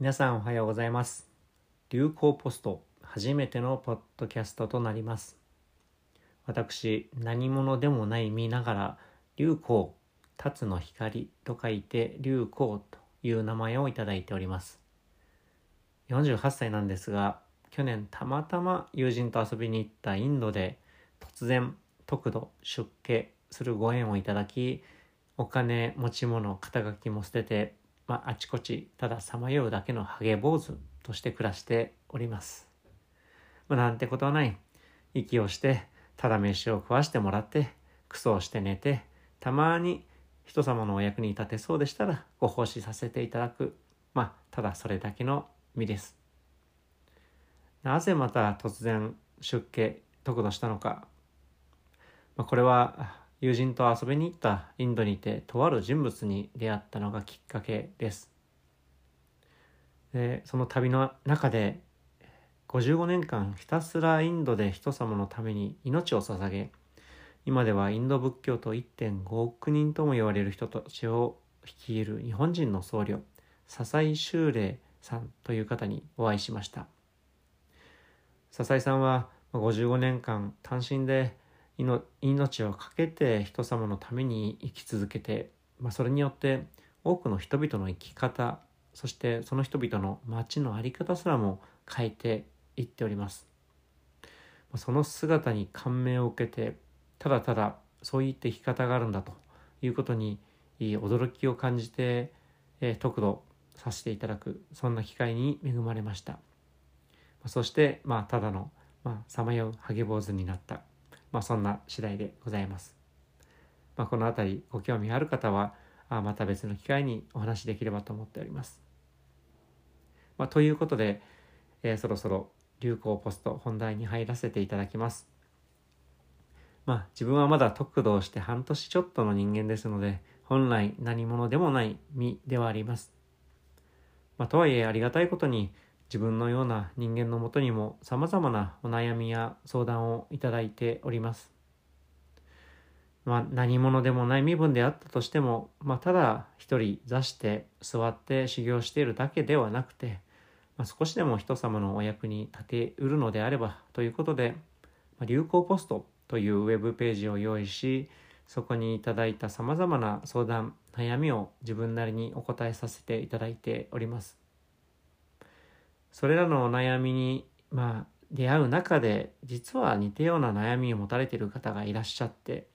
皆さんおはようございます。流行ポスト初めてのポッドキャストとなります。私何者でもない見ながら流行辰の光と書いて流行という名前をいただいております。48歳なんですが去年たまたま友人と遊びに行ったインドで突然特度出家するご縁をいただきお金持ち物肩書きも捨てて、まあ、あちこちたださまようだけのハゲ坊主として暮らしております、まあ、なんてことはない。息をしてただ飯を食わしてもらってクソをして寝てたまに人様のお役に立てそうでしたらご奉仕させていただく。まあただそれだけの身です。なぜまた突然出家得度したのか、まあ、これは友人と遊びに行ったインドにてとある人物に出会ったのがきっかけです。でその旅の中で55年間ひたすらインドで人様のために命を捧げ今ではインド仏教と1.5億人とも言われる人たちを率いる日本人の僧侶笹井修霊さんという方にお会いしました。笹井さんは55年間単身で命を懸けて人様のために生き続けて、まあ、それによって多くの人々の生き方そしてその人々の街の在り方すらも変えていっております。その姿に感銘を受けてただただそういった生き方があるんだということに驚きを感じて、え、得度させていただくそんな機会に恵まれました。そしてまあただのさまようハゲ坊主になった。まあ、そんな次第でございます。まあ、この辺りご興味ある方はあまた別の機会にお話しできればと思っております。まあ、ということで、えー、そろそろ流行ポスト本題に入らせていただきます。まあ自分はまだ得度をして半年ちょっとの人間ですので本来何者でもない身ではあります。まあ、とはいえありがたいことに自分のような人間のもとにも様々なお悩みや相談をいただいております。まあ、何者でもない身分であったとしても、まあ、ただ一人座して座って修行しているだけではなくて、まあ、少しでも人様のお役に立てうるのであればということで、まあ、流行ポストというウェブページを用意しそこにいただいた様々な相談悩みを自分なりにお答えさせていただいておりますそれらのお悩みに、まあ、出会う中で実は似たような悩みを持たれている方がいらっしゃって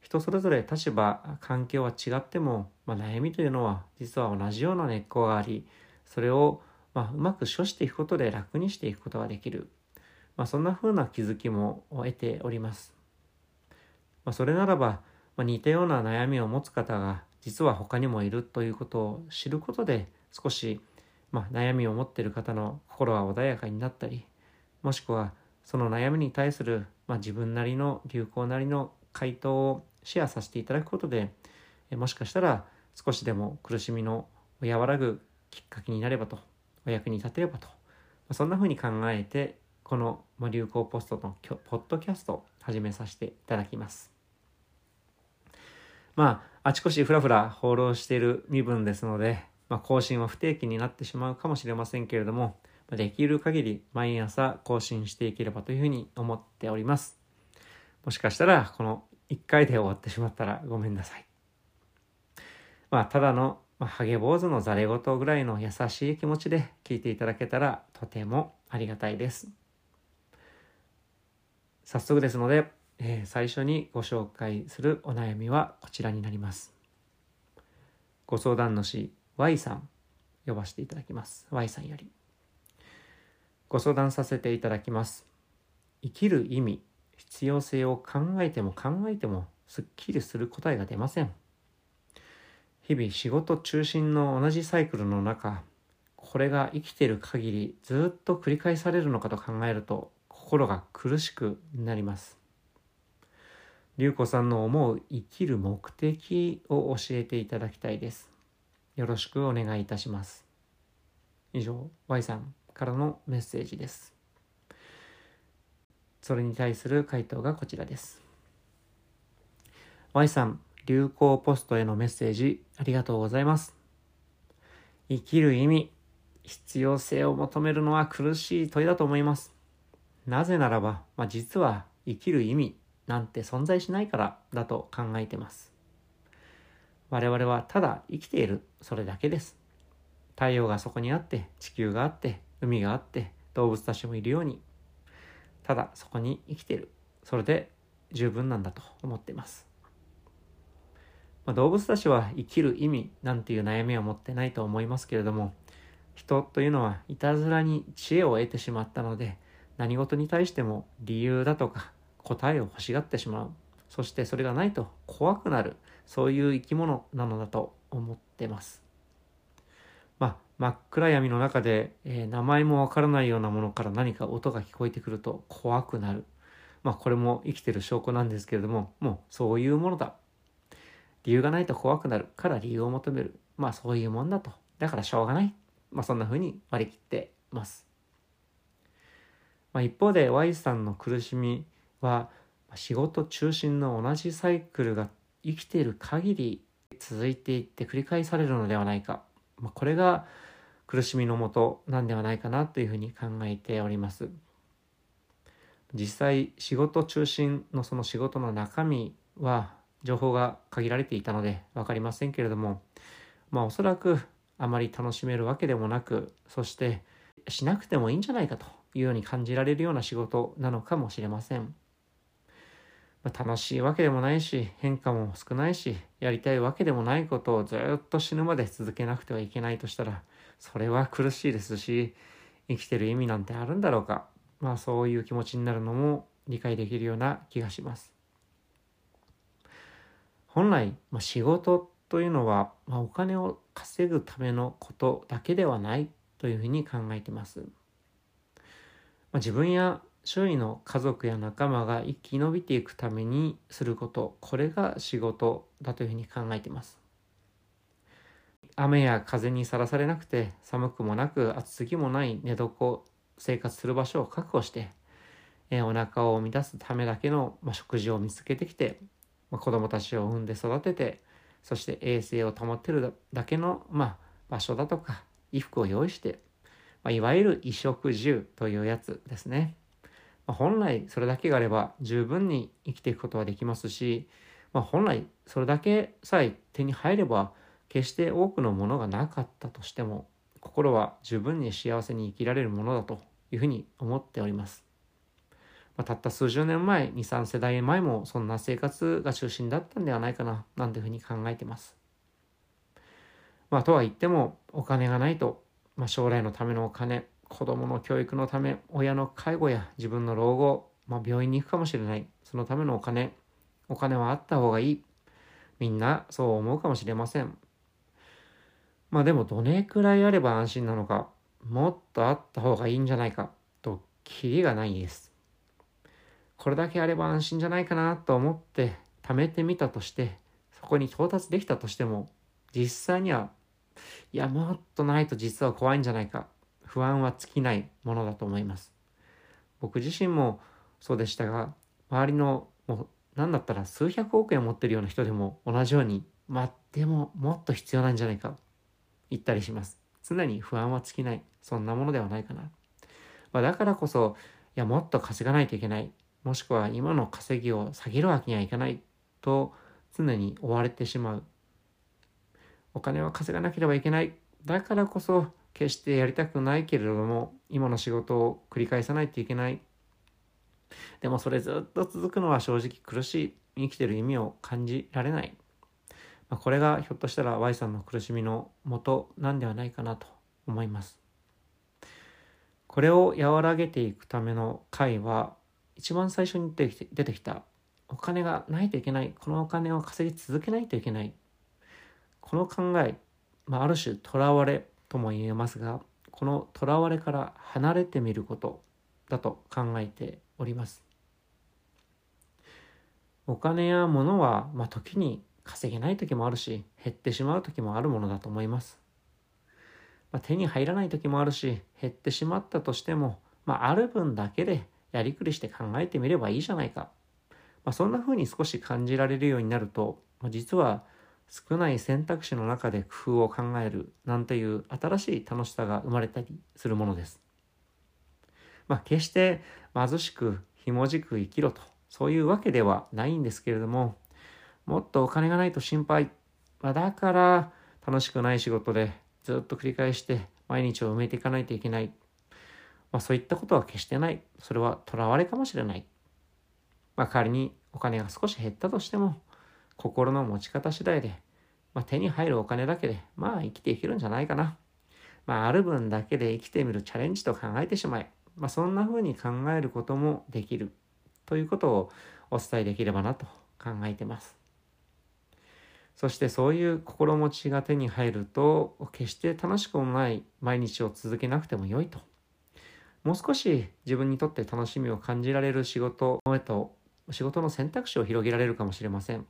人それぞれ立場環境は違っても、まあ、悩みというのは実は同じような根っこがありそれを、まあ、うまく処していくことで楽にしていくことができる、まあ、そんな風な気づきも得ております、まあ、それならば、まあ、似たような悩みを持つ方が実は他にもいるということを知ることで少しまあ、悩みを持っている方の心は穏やかになったりもしくはその悩みに対する、まあ、自分なりの流行なりの回答をシェアさせていただくことでもしかしたら少しでも苦しみの和らぐきっかけになればとお役に立てればと、そんな風に考えてこの流行ポストのポッドキャストを始めさせていただきます。まあ、あちこちふらふら放浪している身分ですので、まあ、更新は不定期になってしまうかもしれませんけれども、できる限り毎朝更新していければというふうに思っております。もしかしたらこの1回で終わってしまったらごめんなさい。まあ、ただの、まあ、ハゲ坊主のざれ言ぐらいの優しい気持ちで聞いていただけたらとてもありがたいです。早速ですので、えー、最初にご紹介するお悩みはこちらになります。ご相談主 Y さん呼ばせていただきます。Y さんより。ご相談させていただきます。生きる意味必要性を考えても考えてもすっきりする答えが出ません。日々仕事中心の同じサイクルの中これが生きている限りずっと繰り返されるのかと考えると心が苦しくなります。龍子さんの思う生きる目的を教えていただきたいです。よろしくお願いいたします。以上、Y さんからのメッセージです。それに対する回答がこちらです。Y さん、流行ポストへのメッセージありがとうございます。生きる意味、必要性を求めるのは苦しい問いだと思います。なぜならば、まあ、実は生きる意味なんて存在しないからだと考えてます。我々はただ生きている、それだけです。太陽がそこにあって、地球があって、海があって、動物たちもいるように、ただそこに生きている。それで十分なんだと思っています。まあ、動物たちは生きる意味なんていう悩みは持ってないと思いますけれども、人というのはいたずらに知恵を得てしまったので、何事に対しても理由だとか答えを欲しがってしまう。そしてそれがないと怖くなる。そういう生き物なのだと思ってます。まあ、真っ暗闇の中で、えー、名前もわからないようなものから何か音が聞こえてくると怖くなる。まあ、これも生きてる証拠なんですけれども、もうそういうものだ。理由がないと怖くなるから理由を求める。まあ、そういうもんだと。だからしょうがない。まあ、そんな風に割り切ってます。まあ、一方で Y さんの苦しみは仕事中心の同じサイクルが生きている限り続いていって繰り返されるのではないか、まあ、これが苦しみのもとなんではないかなというふうに考えております実際仕事中心のその仕事の中身は情報が限られていたので分かりませんけれどもまあおそらくあまり楽しめるわけでもなくそしてしなくてもいいんじゃないかというように感じられるような仕事なのかもしれません。まあ、楽しいわけでもないし、変化も少ないし、やりたいわけでもないことをずっと死ぬまで続けなくてはいけないとしたら、それは苦しいですし、生きてる意味なんてあるんだろうか。まあそういう気持ちになるのも理解できるような気がします。本来、まあ、仕事というのは、まあ、お金を稼ぐためのことだけではないというふうに考えています。まあ、自分や周囲の家族や仲間が生き延びていくためにすることこれが仕事だというふうに考えています雨や風にさらされなくて寒くもなく暑すぎもない寝床生活する場所を確保して、えお腹を満たすためだけの、ま、食事を見つけてきて、まあ、子供たちを産んで育ててそして衛生を保ってるだけの、ま、場所だとか衣服を用意してま、いわゆる衣食住というやつですね。まあ、本来それだけがあれば十分に生きていくことはできますし、まあ、本来それだけさえ手に入れば決して多くのものがなかったとしても心は十分に幸せに生きられるものだというふうに思っております。まあ、たった数十年前、2、3世代前もそんな生活が中心だったんではないかな、なんていうふうに考えてます。まあ、とは言っても、お金がないとまあ、将来のためのお金子供の教育のため親の介護や自分の老後、まあ、病院に行くかもしれない。そのためのお金。お金はあった方がいい。みんなそう思うかもしれません。まあでもどれくらいあれば安心なのかもっとあった方がいいんじゃないかとキリがないです。これだけあれば安心じゃないかなと思って貯めてみたとしてそこに到達できたとしても実際にはいや、もっとないと実は怖いんじゃないか。不安は尽きないものだと思います。僕自身もそうでしたが、周りのもう何だったら数百億円持ってるような人でも同じように、まあでももっと必要なんじゃないか言ったりします。常に不安は尽きない。そんなものではないかな。まあ、だからこそ、いや、もっと稼がないといけない。もしくは今の稼ぎを下げるわけにはいかないと常に追われてしまうお金は稼がなければいけない。だからこそ、決してやりたくないけれども、今の仕事を繰り返さないといけない。でもそれずっと続くのは正直苦しい。生きてる意味を感じられない。まあ、これがひょっとしたら Y さんの苦しみの元なんではないかなと思います。これを和らげていくための回は、一番最初に出てきたお金がないといけない。このお金を稼ぎ続けないといけない。この考え、まあ、ある種とらわれとも言えますがこのとらわれから離れてみることだと考えております。お金や物は、まあ、時に稼げない時もあるし減ってしまう時もあるものだと思います、まあ、手に入らない時もあるし減ってしまったとしても、まあ、ある分だけでやりくりして考えてみればいいじゃないか、まあ、そんな風に少し感じられるようになると、まあ、実は少ない選択肢の中で工夫を考えるなんていう新しい楽しさが生まれたりするものです。まあ、決して貧しくひもじく生きろとそういうわけではないんですけれどももっとお金がないと心配、まあ、だから楽しくない仕事でずっと繰り返して毎日を埋めていかないといけない、まあ、そういったことは決してない。それはとらわれかもしれない、まあ、仮にお金が少し減ったとしても心の持ち方次第で、まあ、手に入るお金だけでまあ生きていけるんじゃないかな、まあ、ある分だけで生きてみるチャレンジと考えてしまえまあ、そんな風に考えることもできるということをお伝えできればなと考えてます。そしてそういう心持ちが手に入ると決して楽しくもない毎日を続けなくても良いと。もう少し自分にとって楽しみを感じられる仕事へと仕事の選択肢を広げられるかもしれません。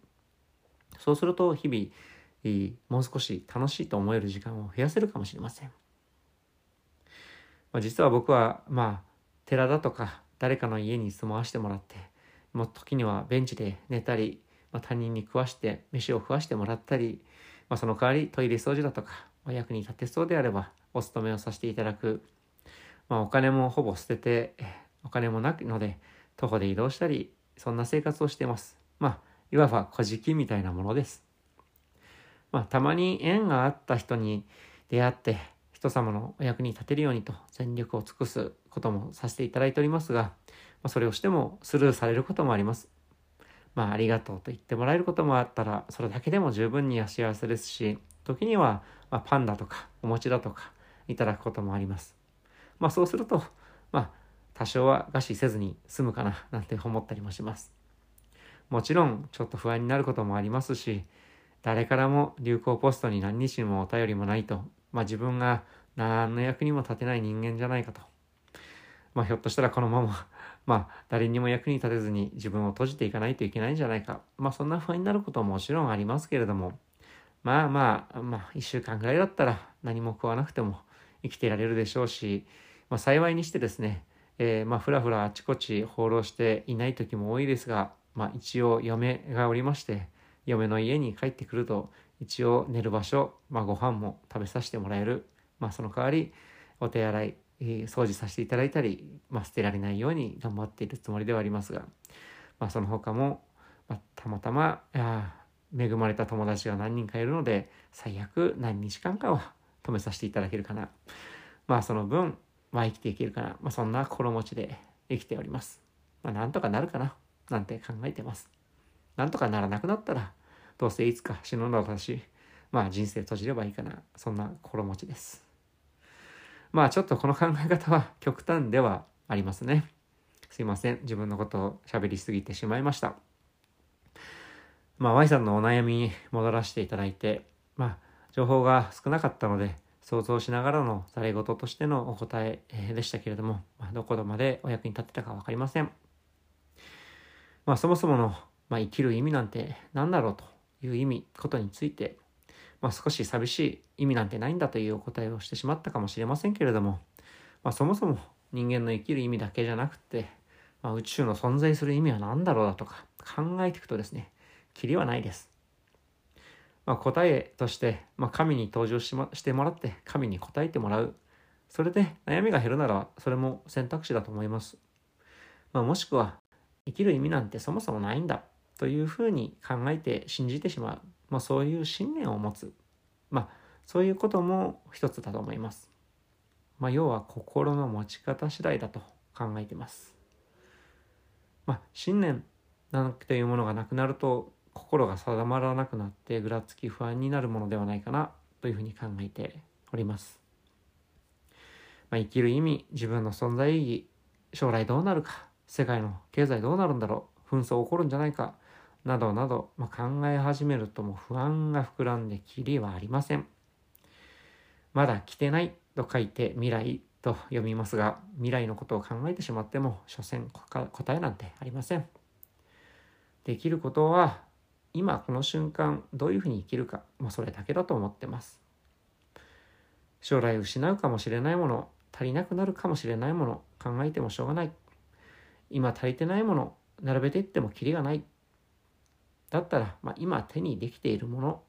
そうすると日々もう少し楽しいと思える時間を増やせるかもしれません。まあ、実は僕はまあ寺だとか誰かの家に住まわしてもらってもう時にはベンチで寝たり、まあ、他人に食わして飯を食わしてもらったり、まあ、その代わりトイレ掃除だとか、まあ、役に立てそうであればお勤めをさせていただく、まあ、お金もほぼ捨ててお金もなくので徒歩で移動したりそんな生活をしてます。まあいわば小じきみたいなものです。まあたまに縁があった人に出会って人様のお役に立てるようにと全力を尽くすこともさせていただいておりますが、ま、それをしてもスルーされることもあります。まあ、ありがとうと言ってもらえることもあったら、それだけでも十分に幸せですし、時には、まパンだとか、お餅だとか、いただくこともあります。まあ、そうすると、まあ、多少は餓死せずに済むかな、なんて思ったりもします。もちろん、ちょっと不安になることもありますし、誰からも流行ポストに何日もお便りもないとまあ自分が何の役にも立てない人間じゃないかと。まあひょっとしたらこのまま まあ誰にも役に立てずに自分を閉じていかないといけないんじゃないか。まあそんな不安になることももちろんありますけれども、まあまあ、まあ一週間ぐらいだったら何も食わなくても生きていられるでしょうし、まあ幸いにしてですね、えー、まあふらふらあちこち放浪していない時も多いですが、まあ一応嫁がおりまして、嫁の家に帰ってくると一応寝る場所、まあ、ご飯も食べさせてもらえる、まあ、その代わりお手洗い、えー、掃除させていただいたり、まあ、捨てられないように頑張っているつもりではありますが、まあ、その他も、まあ、たまたま恵まれた友達が何人かいるので最悪何日間かは 止めさせていただけるかな。まあその分、まあ、生きていけるかな、まあ、そんな心持ちで生きております、まあ、なんとかなるかななんて考えてます。なんとかならなくなったらどうせいつか死ぬのだし、まあ人生閉じればいいかな。そんな心持ちです。まあちょっとこの考え方は極端ではありますね。すいません。自分のことを喋りすぎてしまいました。まあ Y さんのお悩みに戻らせていただいて、まあ情報が少なかったので、想像しながらのざれ言としてのお答えでしたけれども、まあ、どこまでお役に立てたか分かりません。まあそもそもの、まあ、生きる意味なんて何だろうという意味、ことについて、まあ、少し寂しい意味なんてないんだというお答えをしてしまったかもしれませんけれども、まあ、そもそも人間の生きる意味だけじゃなくて、まあ、宇宙の存在する意味は何だろうだとか考えていくとですね、きりはないです。まあ、答えとして、まあ、神に登場し,、ま、してもらって神に答えてもらう。それで悩みが減るならそれも選択肢だと思います。まあ、もしくは生きる意味なんてそもそもないんだというふうに考えて信じてしまう、まあ、そういう信念を持つ、まあ、そういうことも一つだと思います。まあ、要は心の持ち方次第だと考えてます。まあ、信念なんていうものがなくなると心が定まらなくなってぐらつき不安になるものではないかなというふうに考えております。まあ、生きる意味自分の存在意義将来どうなるか世界の経済どうなるんだろう紛争起こるんじゃないかなどなど、まあ、考え始めるとも不安が膨らんできりはありません。まだ来てないと書いて未来と読みますが、未来のことを考えてしまっても、所詮答えなんてありません。できることは、今この瞬間どういうふうに生きるか、まあ、それだけだと思ってます。将来失うかもしれないもの、足りなくなるかもしれないもの、考えてもしょうがない。今足りてないもの、並べていってもきりがない。だったら、まあ、今手にできているもの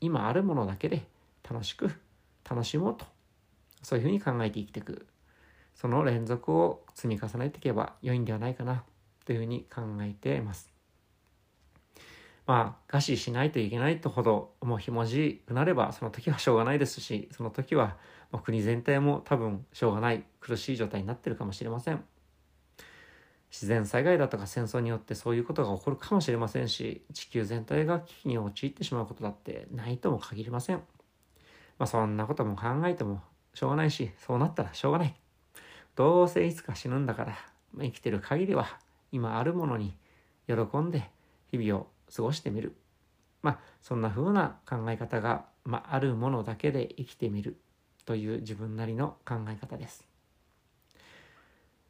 今あるものだけで楽しく楽しもうと。そういうふうに考えて生きていく。その連続を積み重ねていけば良いんではないかなというふうに考えています。まあ餓死しないといけないとほどもうひもじくなればその時はしょうがないですしその時は国全体も多分しょうがない苦しい状態になってるかもしれません。自然災害だとか戦争によってそういうことが起こるかもしれませんし地球全体が危機に陥ってしまうことだってないとも限りません。まあそんなことも考えてもしょうがないしそうなったらしょうがない。どうせいつか死ぬんだから生きてる限りは今あるものに喜んで日々を過ごしてみる。まあそんな風な考え方が、まあ、あるものだけで生きてみるという自分なりの考え方です。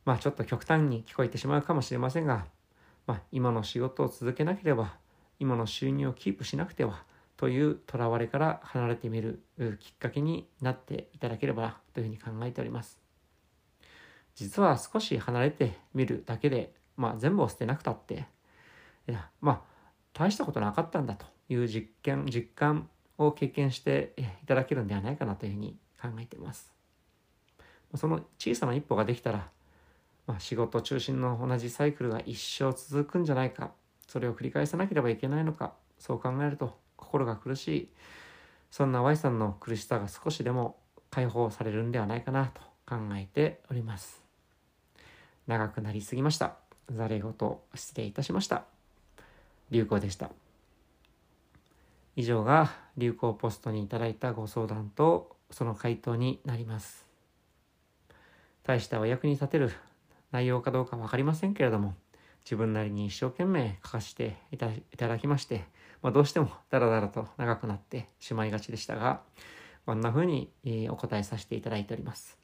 まあちょっと極端に聞こえてしまうかもしれませんが、まあ、今の仕事を続けなければ今の収入をキープしなくてはというとらわれから離れてみるきっかけになっていただければというふうに考えております。実は少し離れてみるだけで、まあ、全部を捨てなくたっていやまあ大したことなかったんだという実験実感を経験していただけるんではないかなというふうに考えています。その小さな一歩ができたらまあ、仕事中心の同じサイクルが一生続くんじゃないか。それを繰り返さなければいけないのか。そう考えると心が苦しい。そんな Y さんの苦しさが少しでも解放されるんではないかなと考えております。長くなりすぎました。ざれ言失礼いたしました。流行でした。以上が流行ポストにいただいたご相談とその回答になります。大したお役に立てる内容かどうか分かりませんけれども、自分なりに一生懸命書かせていただきまして、まあ、どうしてもダラダラと長くなってしまいがちでしたが、こんな風にお答えさせていただいております。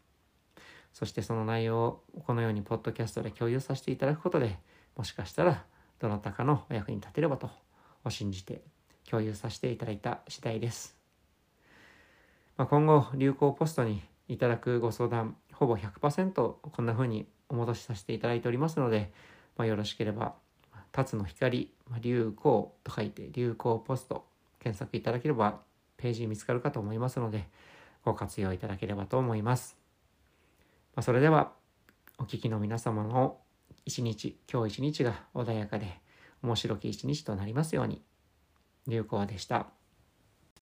そしてその内容をこのようにポッドキャストで共有させていただくことで、もしかしたらどなたかのお役に立てればとを信じて共有させていただいた次第です。まあ、今後、流行ポストにいただくご相談、ほぼ100%こんな風にお戻しさせていただいておりますので、まあ、よろしければ、辰の光、流行と書いて流行ポスト検索いただければページ見つかるかと思いますので、ご活用いただければと思います。まあ、それでは、お聞きの皆様の一日、今日一日が穏やかで面白き一日となりますように、流行でした。